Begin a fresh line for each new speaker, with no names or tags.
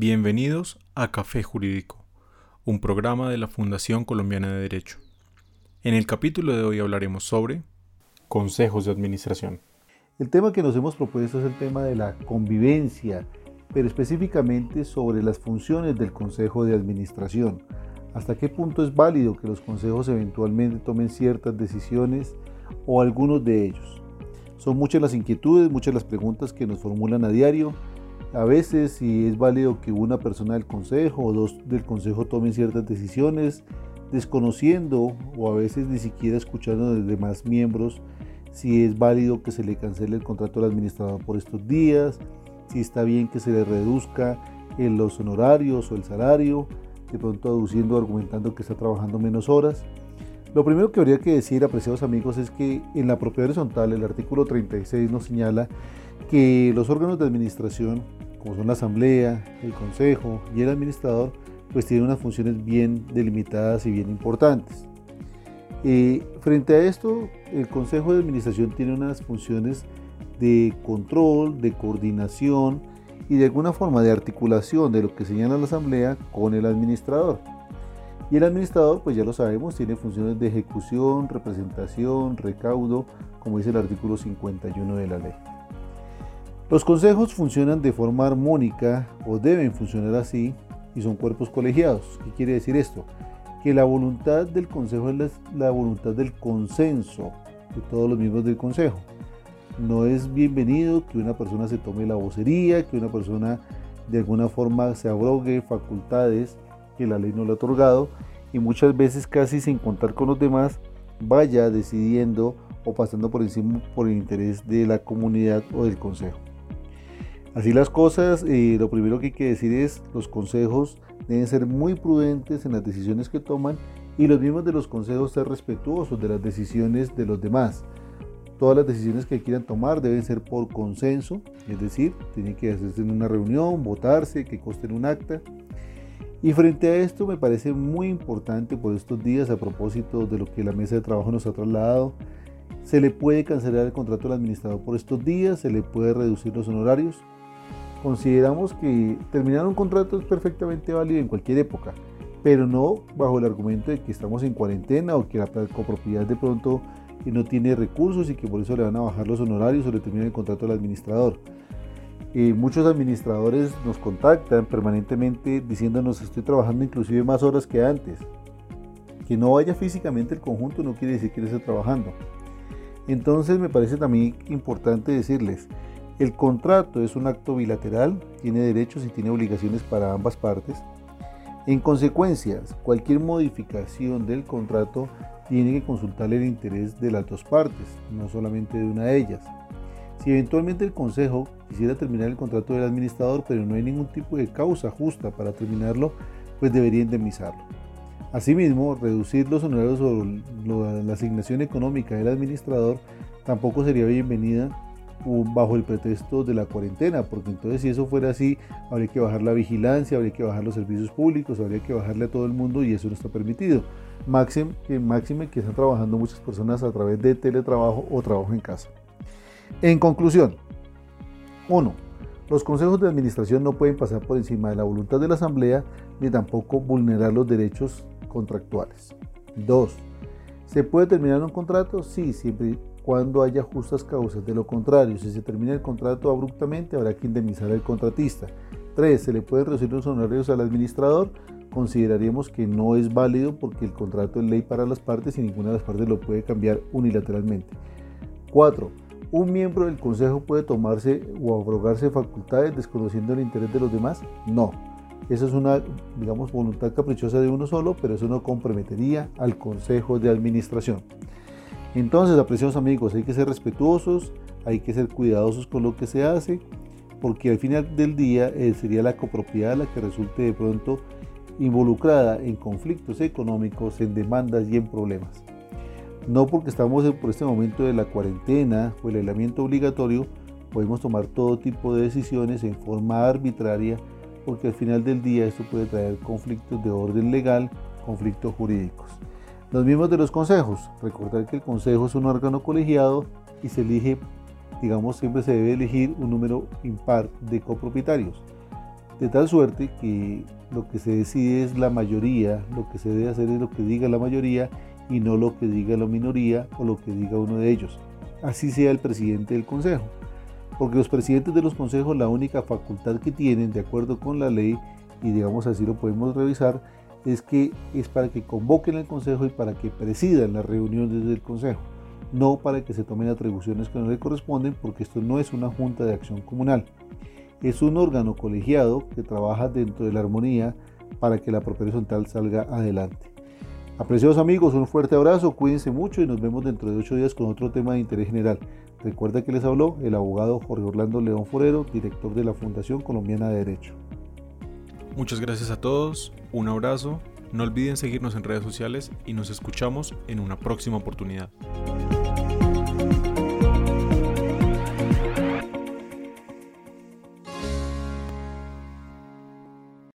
Bienvenidos a Café Jurídico, un programa de la Fundación Colombiana de Derecho. En el capítulo de hoy hablaremos sobre consejos de administración.
El tema que nos hemos propuesto es el tema de la convivencia, pero específicamente sobre las funciones del Consejo de Administración. ¿Hasta qué punto es válido que los consejos eventualmente tomen ciertas decisiones o algunos de ellos? Son muchas las inquietudes, muchas las preguntas que nos formulan a diario a veces si es válido que una persona del consejo o dos del consejo tomen ciertas decisiones, desconociendo o a veces ni siquiera escuchando los demás miembros si es válido que se le cancele el contrato al administrador por estos días, si está bien que se le reduzca en los honorarios o el salario, de pronto aduciendo, argumentando que está trabajando menos horas. Lo primero que habría que decir, apreciados amigos, es que en la propiedad horizontal el artículo 36 nos señala que los órganos de administración, como son la asamblea, el consejo y el administrador, pues tienen unas funciones bien delimitadas y bien importantes. Eh, frente a esto, el consejo de administración tiene unas funciones de control, de coordinación y de alguna forma de articulación de lo que señala la asamblea con el administrador. Y el administrador, pues ya lo sabemos, tiene funciones de ejecución, representación, recaudo, como dice el artículo 51 de la ley. Los consejos funcionan de forma armónica o deben funcionar así y son cuerpos colegiados. ¿Qué quiere decir esto? Que la voluntad del consejo es la voluntad del consenso de todos los miembros del consejo. No es bienvenido que una persona se tome la vocería, que una persona de alguna forma se abrogue facultades que la ley no le ha otorgado y muchas veces casi sin contar con los demás vaya decidiendo o pasando por encima por el interés de la comunidad o del consejo. Así las cosas, eh, lo primero que hay que decir es los consejos deben ser muy prudentes en las decisiones que toman y los mismos de los consejos ser respetuosos de las decisiones de los demás. Todas las decisiones que quieran tomar deben ser por consenso, es decir, tienen que hacerse en una reunión, votarse, que costen un acta. Y frente a esto me parece muy importante por estos días, a propósito de lo que la mesa de trabajo nos ha trasladado, se le puede cancelar el contrato al administrador por estos días, se le puede reducir los honorarios, consideramos que terminar un contrato es perfectamente válido en cualquier época, pero no bajo el argumento de que estamos en cuarentena o que la copropiedad de pronto no tiene recursos y que por eso le van a bajar los honorarios o le termina el contrato al administrador. Eh, muchos administradores nos contactan permanentemente diciéndonos estoy trabajando inclusive más horas que antes. Que no vaya físicamente el conjunto no quiere decir que esté trabajando. Entonces me parece también importante decirles, el contrato es un acto bilateral, tiene derechos y tiene obligaciones para ambas partes. En consecuencia, cualquier modificación del contrato tiene que consultar el interés de las dos partes, no solamente de una de ellas. Si eventualmente el Consejo quisiera terminar el contrato del administrador, pero no hay ningún tipo de causa justa para terminarlo, pues debería indemnizarlo. Asimismo, reducir los honorarios o la asignación económica del administrador tampoco sería bienvenida bajo el pretexto de la cuarentena, porque entonces si eso fuera así, habría que bajar la vigilancia, habría que bajar los servicios públicos, habría que bajarle a todo el mundo y eso no está permitido. Máxime que, están trabajando muchas personas a través de teletrabajo o trabajo en casa. En conclusión, 1. Los consejos de administración no pueden pasar por encima de la voluntad de la asamblea ni tampoco vulnerar los derechos contractuales. 2. ¿Se puede terminar un contrato? Sí, siempre cuando haya justas causas. De lo contrario, si se termina el contrato abruptamente, habrá que indemnizar al contratista. 3. Se le puede reducir los honorarios al administrador. Consideraríamos que no es válido porque el contrato es ley para las partes y ninguna de las partes lo puede cambiar unilateralmente. 4. ¿Un miembro del consejo puede tomarse o abrogarse facultades desconociendo el interés de los demás? No. Esa es una, digamos, voluntad caprichosa de uno solo, pero eso no comprometería al consejo de administración. Entonces, apreciados amigos, hay que ser respetuosos, hay que ser cuidadosos con lo que se hace, porque al final del día eh, sería la copropiedad la que resulte de pronto involucrada en conflictos económicos, en demandas y en problemas. No porque estamos por este momento de la cuarentena o el aislamiento obligatorio, podemos tomar todo tipo de decisiones en forma arbitraria, porque al final del día esto puede traer conflictos de orden legal, conflictos jurídicos. Los miembros de los consejos, recordar que el consejo es un órgano colegiado y se elige, digamos, siempre se debe elegir un número impar de copropietarios. De tal suerte que lo que se decide es la mayoría, lo que se debe hacer es lo que diga la mayoría y no lo que diga la minoría o lo que diga uno de ellos. Así sea el presidente del consejo. Porque los presidentes de los consejos la única facultad que tienen, de acuerdo con la ley, y digamos así lo podemos revisar, es que es para que convoquen el consejo y para que presidan las reuniones del consejo, no para que se tomen atribuciones que no le corresponden, porque esto no es una junta de acción comunal. Es un órgano colegiado que trabaja dentro de la armonía para que la propiedad horizontal salga adelante. Apreciados amigos, un fuerte abrazo, cuídense mucho y nos vemos dentro de ocho días con otro tema de interés general. Recuerda que les habló el abogado Jorge Orlando León Forero, director de la Fundación Colombiana de Derecho.
Muchas gracias a todos, un abrazo, no olviden seguirnos en redes sociales y nos escuchamos en una próxima oportunidad.